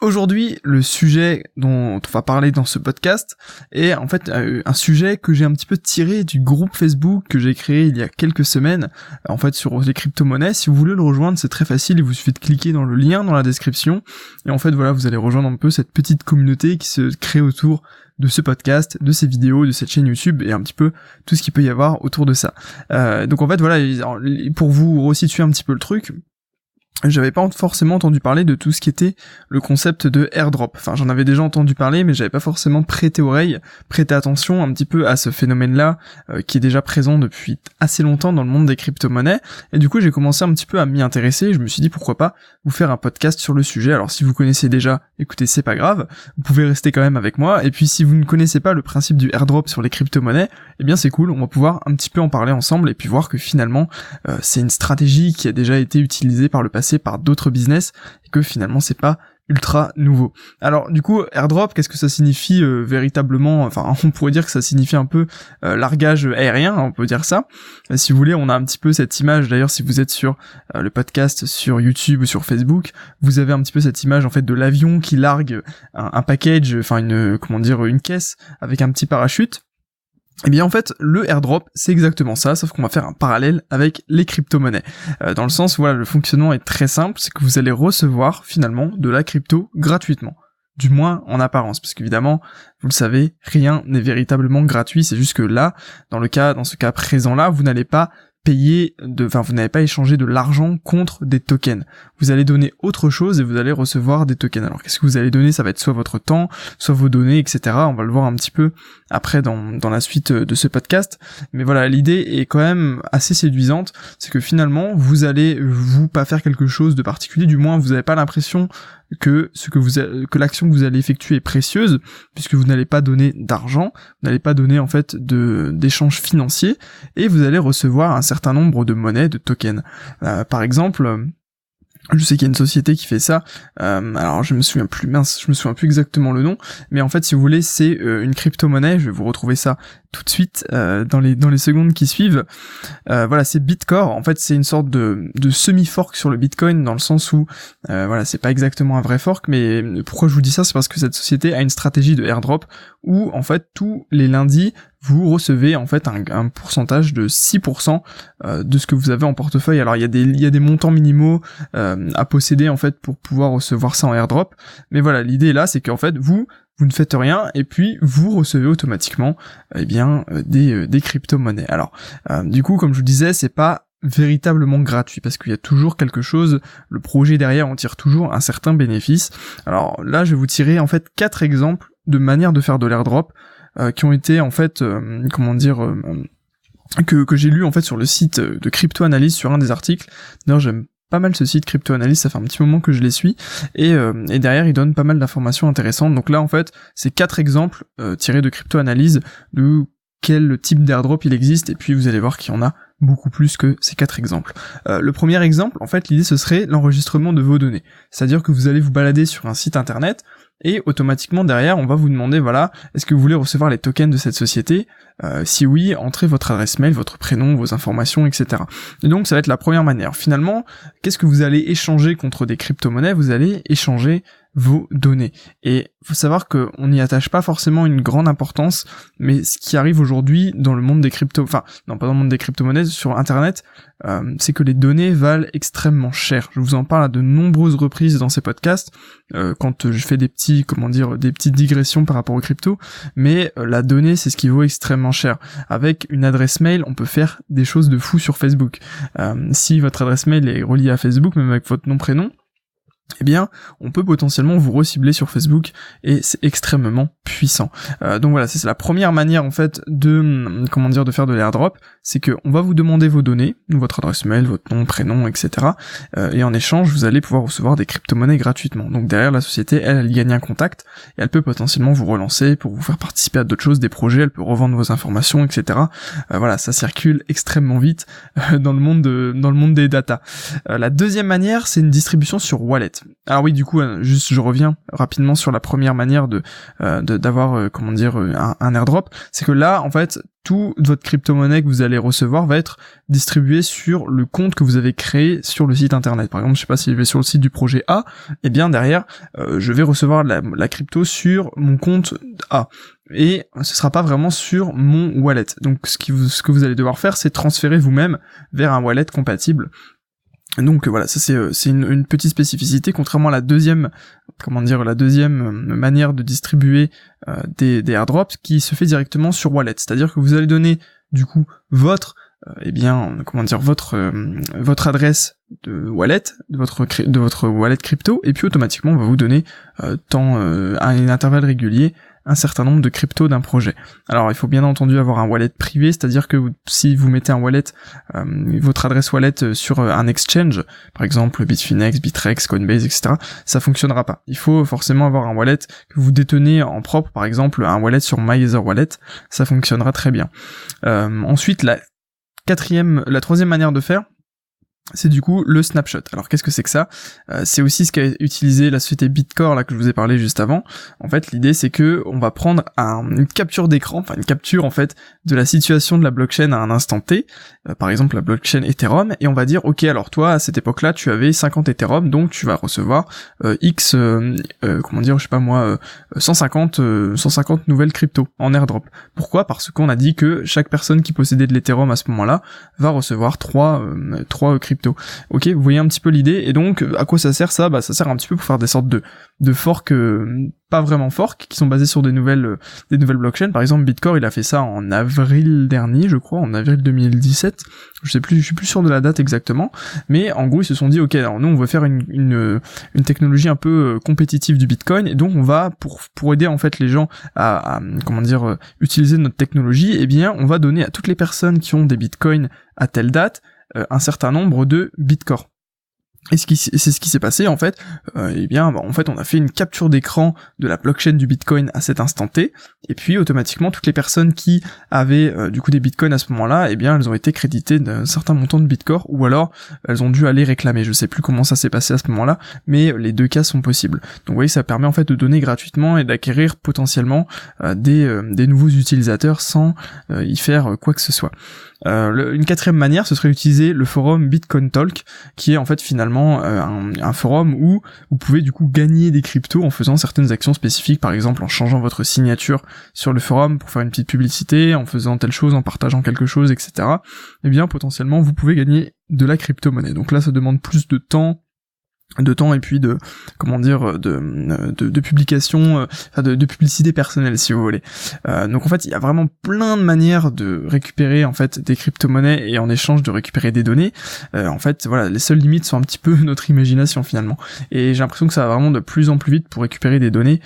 Aujourd'hui, le sujet dont on va parler dans ce podcast est en fait euh, un sujet que j'ai un petit peu tiré du groupe Facebook que j'ai créé il y a quelques semaines, en fait sur les crypto-monnaies. Si vous voulez le rejoindre, c'est très facile, il vous suffit de cliquer dans le lien dans la description et en fait voilà, vous allez rejoindre un peu cette petite communauté qui se crée autour de ce podcast, de ces vidéos, de cette chaîne YouTube et un petit peu tout ce qu'il peut y avoir autour de ça. Euh, donc en fait voilà, pour vous resituer un petit peu le truc, j'avais pas forcément entendu parler de tout ce qui était le concept de airdrop. Enfin, j'en avais déjà entendu parler, mais j'avais pas forcément prêté oreille, prêté attention un petit peu à ce phénomène-là, euh, qui est déjà présent depuis assez longtemps dans le monde des crypto-monnaies. Et du coup, j'ai commencé un petit peu à m'y intéresser. Je me suis dit pourquoi pas vous faire un podcast sur le sujet. Alors, si vous connaissez déjà, écoutez, c'est pas grave. Vous pouvez rester quand même avec moi. Et puis, si vous ne connaissez pas le principe du airdrop sur les crypto-monnaies, eh bien, c'est cool. On va pouvoir un petit peu en parler ensemble et puis voir que finalement, euh, c'est une stratégie qui a déjà été utilisée par le passé par d'autres business et que finalement c'est pas ultra nouveau. Alors du coup, airdrop, qu'est-ce que ça signifie euh, véritablement Enfin, on pourrait dire que ça signifie un peu euh, largage aérien, on peut dire ça. Euh, si vous voulez, on a un petit peu cette image. D'ailleurs, si vous êtes sur le podcast sur YouTube ou sur Facebook, vous avez un petit peu cette image en fait de l'avion qui largue un, un package, enfin une comment dire une caisse avec un petit parachute. Eh bien en fait, le airdrop, c'est exactement ça, sauf qu'on va faire un parallèle avec les crypto-monnaies. Euh, dans le sens voilà, le fonctionnement est très simple, c'est que vous allez recevoir finalement de la crypto gratuitement. Du moins en apparence, parce qu'évidemment, vous le savez, rien n'est véritablement gratuit, c'est juste que là, dans le cas, dans ce cas présent là, vous n'allez pas de, enfin vous n'avez pas échangé de l'argent contre des tokens. Vous allez donner autre chose et vous allez recevoir des tokens. Alors qu'est-ce que vous allez donner? Ça va être soit votre temps, soit vos données, etc. On va le voir un petit peu après dans, dans la suite de ce podcast. Mais voilà, l'idée est quand même assez séduisante. C'est que finalement, vous allez vous pas faire quelque chose de particulier. Du moins, vous n'avez pas l'impression que ce que vous que l'action que vous allez effectuer est précieuse puisque vous n'allez pas donner d'argent, vous n'allez pas donner en fait de d'échanges financiers et vous allez recevoir un certain nombre de monnaies, de tokens. Euh, par exemple, je sais qu'il y a une société qui fait ça. Euh, alors je me souviens plus mince, je me souviens plus exactement le nom, mais en fait si vous voulez c'est euh, une crypto-monnaie. Je vais vous retrouver ça tout de suite euh, dans les dans les secondes qui suivent. voilà, c'est Bitcore. En fait c'est une sorte de, de semi-fork sur le Bitcoin dans le sens où voilà c'est pas exactement un vrai fork, mais pourquoi je vous dis ça, c'est parce que cette société a une stratégie de airdrop où en fait tous les lundis vous recevez en fait un, pourcentage de 6% euh, de ce que vous avez en portefeuille. Alors il y a des montants minimaux euh, à posséder en fait pour pouvoir recevoir ça en airdrop. Mais voilà, l'idée là, c'est qu'en fait vous vous ne faites rien et puis vous recevez automatiquement eh bien euh, des, des crypto-monnaies. Alors du coup, comme je vous disais, c'est pas véritablement gratuit parce qu'il y a toujours quelque chose, le projet derrière on tire toujours un certain bénéfice. Alors là je vais vous tirer en fait quatre exemples de manières de faire de l'airdrop qui ont été en fait, euh, comment dire, euh, que, que j'ai lu en fait sur le site de Crypto Analyse sur un des articles. D'ailleurs, j'aime pas mal ce site Crypto Analyse, ça fait un petit moment que je les suis, et, et derrière il donne pas mal d'informations intéressantes. Donc là en fait, c'est quatre exemples tirés de Crypto Analyse de quel type d'airdrop il existe, et puis vous allez voir qu'il y en a beaucoup plus que ces quatre exemples. le premier exemple, en fait, l'idée ce serait l'enregistrement de vos données. C'est-à-dire que vous allez vous balader sur un site internet, et automatiquement derrière on va vous demander voilà est-ce que vous voulez recevoir les tokens de cette société? Euh, si oui entrez votre adresse mail votre prénom vos informations etc et donc ça va être la première manière. Finalement qu'est-ce que vous allez échanger contre des crypto-monnaies? Vous allez échanger vos données. Et faut savoir qu'on n'y attache pas forcément une grande importance, mais ce qui arrive aujourd'hui dans le monde des crypto, enfin non pas dans le monde des crypto-monnaies, sur Internet, euh, c'est que les données valent extrêmement cher. Je vous en parle à de nombreuses reprises dans ces podcasts, euh, quand je fais des petits, comment dire, des petites digressions par rapport aux crypto, mais euh, la donnée c'est ce qui vaut extrêmement cher. Avec une adresse mail, on peut faire des choses de fou sur Facebook. si votre adresse mail est reliée à Facebook, même avec votre nom prénom, eh bien, on peut potentiellement vous recibler sur Facebook et c'est extrêmement puissant. Euh, donc voilà, c'est la première manière en fait de hum, comment dire de faire de l'airdrop, c'est que on va vous demander vos données, votre adresse mail, votre nom, prénom, etc. Euh, et en échange, vous allez pouvoir recevoir des crypto-monnaies gratuitement. Donc derrière la société, elle, elle gagne un contact et elle peut potentiellement vous relancer pour vous faire participer à d'autres choses, des projets, elle peut revendre vos informations, etc. Euh, voilà, ça circule extrêmement vite dans le monde de, dans le monde des data. la deuxième manière, c'est une distribution sur wallet. Alors oui, du coup, euh, juste je reviens rapidement sur la première manière de d'avoir comment dire un, airdrop, c'est que là en fait tout votre crypto-monnaie que vous allez recevoir va être distribué sur le compte que vous avez créé sur le site internet. Par exemple, je sais pas si je vais sur le site du projet A, et eh bien derrière, je vais recevoir la, crypto sur mon compte A. Et ce sera pas vraiment sur mon wallet. Donc ce que vous allez devoir faire, c'est transférer vous-même vers un wallet compatible donc voilà, ça c'est euh, une, petite spécificité contrairement à la deuxième comment dire la deuxième euh, manière de distribuer euh, des, des airdrops qui se fait directement sur wallet, c'est-à-dire que vous allez donner du coup votre eh bien comment dire votre votre adresse de wallet de votre de votre wallet crypto et puis automatiquement on va vous donner tant à un intervalle régulier un certain nombre de cryptos d'un projet. Alors il faut bien entendu avoir un wallet privé, c'est-à-dire que si vous mettez un wallet, euh, votre adresse wallet euh, sur euh, un exchange, par exemple Bitfinex, Bitrex, Coinbase, etc., ça fonctionnera pas. Il faut forcément avoir un wallet que vous détenez en propre, par exemple un wallet sur MyEtherWallet, ça fonctionnera très bien. ensuite, la quatrième, la troisième manière de faire, c'est du coup le snapshot. Alors qu'est-ce que c'est que ça? Euh, C'est aussi ce qu'a utilisé la société Bitcore là que je vous ai parlé juste avant. En fait, l'idée c'est que on va prendre une capture d'écran, enfin une capture en fait de la situation de la blockchain à un instant T, euh, par exemple la blockchain Ethereum, et on va dire ok alors toi à cette époque-là tu avais 50 Ethereum, donc tu vas recevoir euh, X, comment dire, je sais pas moi, 150 150 nouvelles cryptos en airdrop. Pourquoi? Parce qu'on a dit que chaque personne qui possédait de l'Ethereum à ce moment-là va recevoir 3 trois cryptos Ok, vous voyez un petit peu l'idée. Et donc, à quoi ça sert ça? Bah, ça sert un petit peu pour faire des sortes de de forks euh, pas vraiment forks qui sont basés sur des nouvelles euh, des nouvelles blockchains. Par exemple, Bitcore, il a fait ça en avril dernier, je crois, en avril 2017. Je sais plus, je suis plus sûr de la date exactement. Mais en gros, ils se sont dit, ok, alors nous, on veut faire une une, une technologie un peu euh, compétitive du Bitcoin, et donc on va pour pour aider en fait les gens à, à comment dire utiliser notre technologie, eh bien, on va donner à toutes les personnes qui ont des Bitcoins à telle date euh, un certain nombre de bitcoins. Et c'est ce qui s'est passé en fait. Euh, eh bien, bah, en fait, on a fait une capture d'écran de la blockchain du Bitcoin à cet instant T, et puis automatiquement toutes les personnes qui avaient euh, du coup des Bitcoins à ce moment-là, eh bien, elles ont été créditées d'un certain montant de Bitcoin, ou alors elles ont dû aller réclamer. Je sais plus comment ça s'est passé à ce moment-là, mais les deux cas sont possibles. Donc, vous voyez, ça permet en fait de donner gratuitement et d'acquérir potentiellement euh, des des nouveaux utilisateurs sans y faire quoi que ce soit. Euh, une quatrième manière, ce serait d'utiliser le forum Bitcoin Talk, qui est en fait finalement euh, un, forum où vous pouvez du coup gagner des cryptos en faisant certaines actions spécifiques, par exemple en changeant votre signature sur le forum pour faire une petite publicité, en faisant telle chose, en partageant quelque chose, etc. Et eh bien potentiellement vous pouvez gagner de la crypto-monnaie. Donc là ça demande plus de temps, de temps et puis de comment dire de de, de publication euh, de, de, publicité personnelle si vous voulez. Euh, donc en fait il y a vraiment plein de manières de récupérer en fait des crypto-monnaies et en échange de récupérer des données. Euh, en fait voilà les seules limites sont un petit peu notre imagination finalement. Et j'ai l'impression que ça va vraiment de plus en plus vite pour récupérer des données.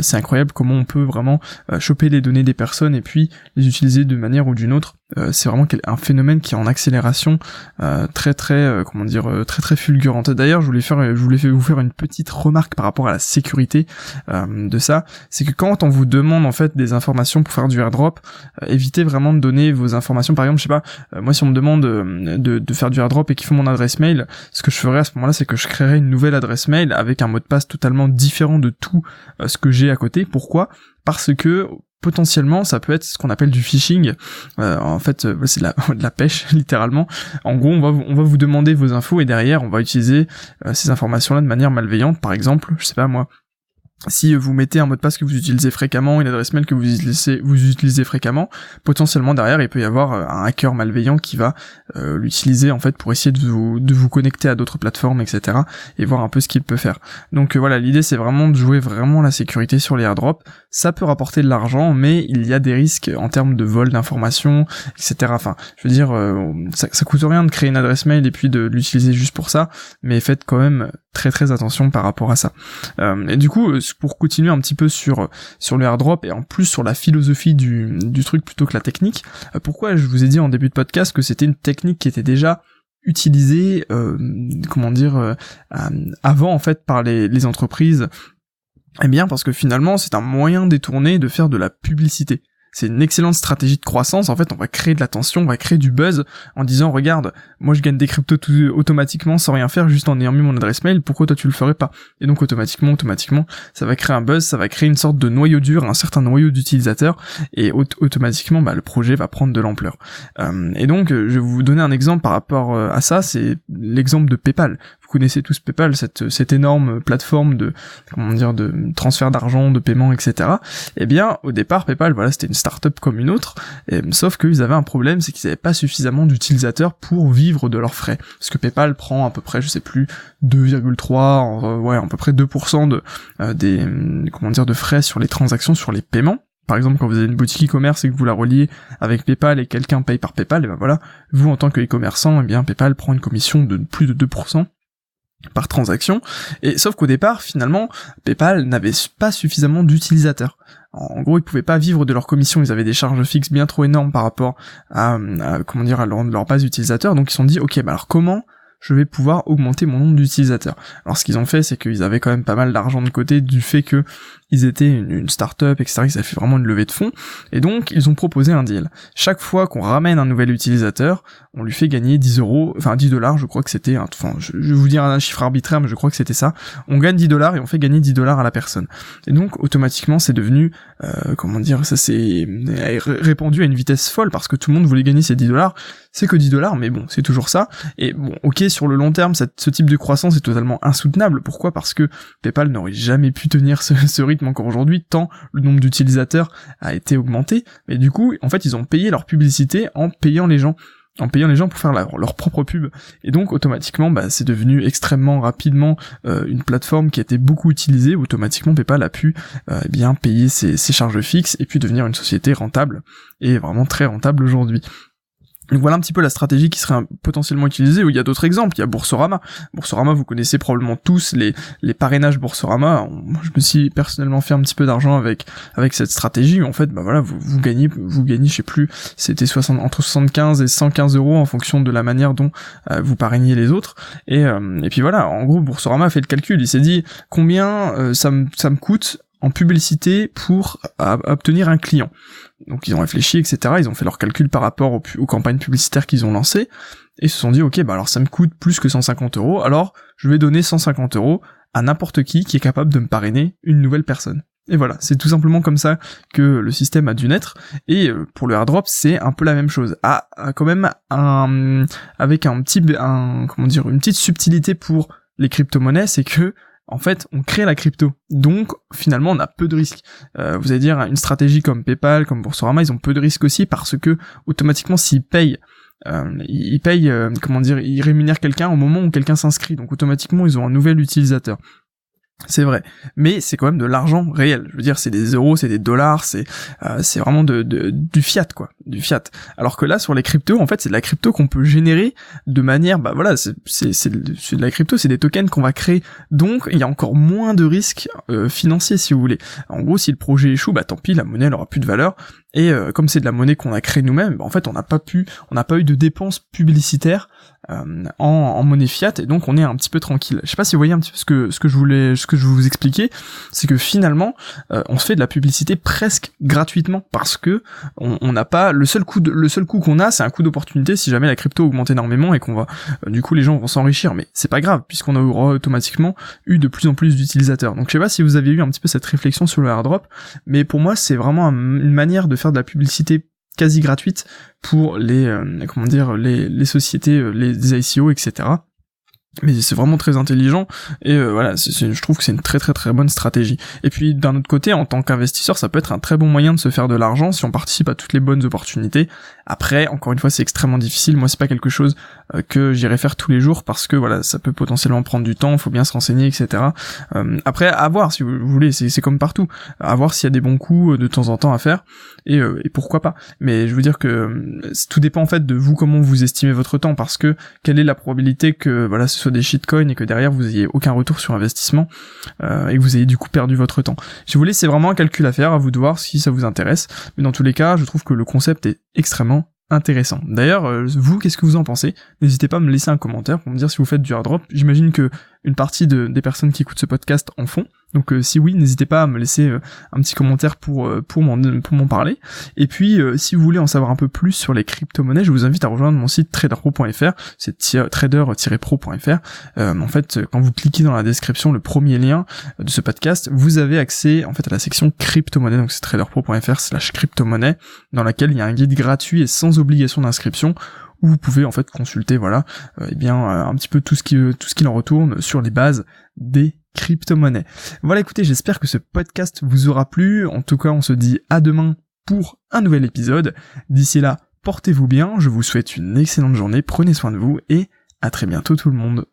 C'est incroyable comment on peut vraiment choper les données des personnes et puis les utiliser d'une manière ou d'une autre c'est vraiment un phénomène qui est en accélération très très comment dire très très fulgurante d'ailleurs je voulais faire je voulais vous faire une petite remarque par rapport à la sécurité euh, de ça, c'est que quand on vous demande en fait des informations pour faire du airdrop, euh, évitez vraiment de donner vos informations. Par exemple, je sais pas, euh, moi si on me demande de, de, faire du airdrop et qu'il faut mon adresse mail, ce que je ferais à ce moment-là, c'est que je créerais une nouvelle adresse mail avec un mot de passe totalement différent de tout ce que j'ai à côté. Pourquoi? Parce que potentiellement ça peut être ce qu'on appelle du phishing. Euh, en fait, euh, c'est de la, pêche littéralement. En gros, on va, on va vous demander vos infos et derrière, on va utiliser euh, ces informations-là de manière malveillante. Par exemple, je sais pas moi, si vous mettez un mot de passe que vous utilisez fréquemment, une adresse mail que vous utilisez, fréquemment, potentiellement derrière il peut y avoir euh, un hacker malveillant qui va euh, l'utiliser en fait pour essayer de vous, de vous connecter à d'autres plateformes, etc. et voir un peu ce qu'il peut faire. Donc euh, voilà, l'idée c'est vraiment de jouer vraiment la sécurité sur les airdrops. Ça peut rapporter de l'argent, mais il y a des risques en termes de vol d'informations, etc. Enfin, je veux dire, ça, ça coûte rien de créer une adresse mail et puis de l'utiliser juste pour ça, mais faites quand même très très attention par rapport à ça. et du coup, pour continuer un petit peu sur sur le airdrop et en plus sur la philosophie du, du truc plutôt que la technique, euh, pourquoi je vous ai dit en début de podcast que c'était une technique qui était déjà utilisée, euh, comment dire, euh, avant en fait par les, les entreprises? Eh bien parce que finalement c'est un moyen détourné de faire de la publicité. C'est une excellente stratégie de croissance. En fait, on va créer de l'attention, on va créer du buzz en disant, regarde, moi je gagne des cryptos tout automatiquement sans rien faire, juste en ayant mis mon adresse mail, pourquoi toi tu le ferais pas? Et donc automatiquement, automatiquement, ça va créer un buzz, ça va créer une sorte de noyau dur, un certain noyau d'utilisateurs, et automatiquement, bah, le projet va prendre de l'ampleur. Euh, et donc, je vais vous donner un exemple par rapport euh, à ça, c'est l'exemple de PayPal connaissez tous PayPal, cette, cette énorme plateforme de, comment dire, de transfert d'argent, de paiement, etc. Eh bien, au départ, PayPal, voilà, c'était une startup comme une autre, et, sauf qu'ils avaient un problème, c'est qu'ils n'avaient pas suffisamment d'utilisateurs pour vivre de leurs frais. Parce que PayPal prend à peu près, je sais plus, 2,3, euh, ouais, à peu près 2% de, euh, des, comment dire, de frais sur les transactions, sur les paiements par exemple, quand vous avez une boutique e-commerce et que vous la reliez avec PayPal et quelqu'un paye par PayPal, et ben voilà, vous en tant que e-commerçant, eh bien PayPal prend une commission de plus de 2% par transaction. Et sauf qu'au départ, finalement, PayPal n'avait pas suffisamment d'utilisateurs. En gros, ils pouvaient pas vivre de leur commission, ils avaient des charges fixes bien trop énormes par rapport à, comment dire, à leur, leur base d'utilisateurs. Donc ils se sont dit, ok, bah alors comment je vais pouvoir augmenter mon nombre d'utilisateurs. Alors ce qu'ils ont fait, c'est qu'ils avaient quand même pas mal d'argent de côté du fait que ils étaient une, une start-up, etc. Ils avaient fait vraiment une levée de fonds. Et donc, ils ont proposé un deal. Chaque fois qu'on ramène un nouvel utilisateur, on lui fait gagner 10 euros, enfin 10 dollars, je crois que c'était, enfin, je, vais vous dire un chiffre arbitraire, mais je crois que c'était ça. On gagne 10 dollars et on fait gagner 10 dollars à la personne. Et donc, automatiquement, c'est devenu, euh, comment dire, ça s'est répandu à une vitesse folle parce que tout le monde voulait gagner ces 10 dollars. C'est que 10 dollars, mais bon, c'est toujours ça. Et bon, ok, sur le long terme, ce type de croissance est totalement insoutenable. Pourquoi? Parce que PayPal n'aurait jamais pu tenir ce rythme encore aujourd'hui, tant le nombre d'utilisateurs a été augmenté. Mais du coup, en fait, ils ont payé leur publicité en payant les gens en payant les gens pour faire leur propre pub. Et donc automatiquement, bah, c'est devenu extrêmement rapidement euh, une plateforme qui a été beaucoup utilisée. Automatiquement, PayPal a pu euh, eh bien payer ses, ses charges fixes et puis devenir une société rentable et vraiment très rentable aujourd'hui. Donc voilà un petit peu la stratégie qui serait potentiellement utilisée, où il y a d'autres exemples, il y a Boursorama. Boursorama, vous connaissez probablement tous les, les parrainages Boursorama. je me suis personnellement fait un petit peu d'argent avec, avec cette stratégie, en fait, bah voilà, vous, vous gagnez, vous gagnez, je sais plus, c'était entre 75 et 115 euros en fonction de la manière dont euh, vous parrainiez les autres. Et, euh, et puis voilà, en gros, Boursorama a fait le calcul, il s'est dit combien euh, ça, me, ça me coûte en publicité pour obtenir un client. Donc ils ont réfléchi, etc. Ils ont fait leurs calculs par rapport aux, campagnes publicitaires qu'ils ont lancées, et se sont dit, ok, bah alors ça me coûte plus que 150 euros, alors je vais donner 150 euros à n'importe qui qui est capable de me parrainer une nouvelle personne. Et voilà, c'est tout simplement comme ça que le système a dû naître. Et euh, pour le airdrop, c'est un peu la même chose. Ah, quand même un, avec un petit, un, comment dire, une petite subtilité pour les crypto-monnaies, c'est que en fait, on crée la crypto. Donc, finalement, on a peu de risques. Euh, vous allez dire, une stratégie comme PayPal, comme Boursorama, ils ont peu de risques aussi parce que, automatiquement, s'ils payent, euh, ils payent, euh, comment dire, ils rémunèrent quelqu'un au moment où quelqu'un s'inscrit. Donc, automatiquement, ils ont un nouvel utilisateur. C'est vrai, mais c'est quand même de l'argent réel. Je veux dire, c'est des euros, c'est des dollars, c'est euh, c'est vraiment de, du fiat quoi, du fiat. Alors que là, sur les cryptos, en fait, c'est de la crypto qu'on peut générer de manière, bah voilà, c'est de la crypto, c'est des tokens qu'on va créer. Donc, il y a encore moins de risques euh, financiers, si vous voulez. En gros, si le projet échoue, bah tant pis, la monnaie n'aura plus de valeur. Et euh, comme c'est de la monnaie qu'on a créée nous-mêmes, bah, en fait, on n'a pas pu, on n'a pas eu de dépenses publicitaires euh, en, en, monnaie fiat et donc on est un petit peu tranquille. Je sais pas si vous voyez un petit peu ce que ce que je voulais ce que je vous expliquer, c'est que finalement euh, on se fait de la publicité presque gratuitement parce que on n'a pas le seul coup le seul coup qu'on a c'est un coup d'opportunité si jamais la crypto augmente énormément et qu'on va euh, du coup les gens vont s'enrichir mais c'est pas grave puisqu'on aura automatiquement eu de plus en plus d'utilisateurs. Donc je sais pas si vous avez eu un petit peu cette réflexion sur le airdrop mais pour moi c'est vraiment une manière de faire de la publicité quasi gratuite pour les euh, comment dire les, les sociétés euh, les ICO etc mais c'est vraiment très intelligent et euh, voilà je trouve que c'est une très très très bonne stratégie. Et puis d'un autre côté en tant qu'investisseur ça peut être un très bon moyen de se faire de l'argent si on participe à toutes les bonnes opportunités. Après encore une fois c'est extrêmement difficile. Moi c'est pas quelque chose euh, que j'irai faire tous les jours parce que voilà ça peut potentiellement prendre du temps il faut bien se renseigner etc euh, après à voir si vous voulez c'est comme partout. À voir s'il y a des bons coups de temps en temps à faire et, et pourquoi pas mais je veux dire que tout dépend en fait de vous comment vous estimez votre temps parce que quelle est la probabilité que voilà ce des shitcoins et que derrière vous ayez aucun retour sur investissement euh, et que vous ayez du coup perdu votre temps. Si vous voulez, c'est vraiment un calcul à faire, à vous de voir si ça vous intéresse. Mais dans tous les cas, je trouve que le concept est extrêmement intéressant. D'ailleurs, euh, vous, qu'est-ce que vous en pensez? N'hésitez pas à me laisser un commentaire pour me dire si vous faites du airdrop. J'imagine que une partie de, des personnes qui écoutent ce podcast en font. Donc si oui, n'hésitez pas à me laisser un petit commentaire pour m'en pour m'en parler. Et puis si vous voulez en savoir un peu plus sur les crypto-monnaies, je vous invite à rejoindre mon site traderpro.fr, c'est trader-pro.fr. en fait, quand vous cliquez dans la description, le premier lien de ce podcast, vous avez accès en fait à la section crypto-monnaie, donc c'est traderpro.fr slash crypto-monnaie, dans laquelle il y a un guide gratuit et sans obligation d'inscription vous pouvez en fait consulter voilà euh, eh bien euh, un petit peu tout ce qui tout ce qu'il en retourne sur les bases des crypto-monnaies. Voilà écoutez, j'espère que ce podcast vous aura plu. En tout cas, on se dit à demain pour un nouvel épisode. D'ici là, portez-vous bien, je vous souhaite une excellente journée, prenez soin de vous et à très bientôt tout le monde.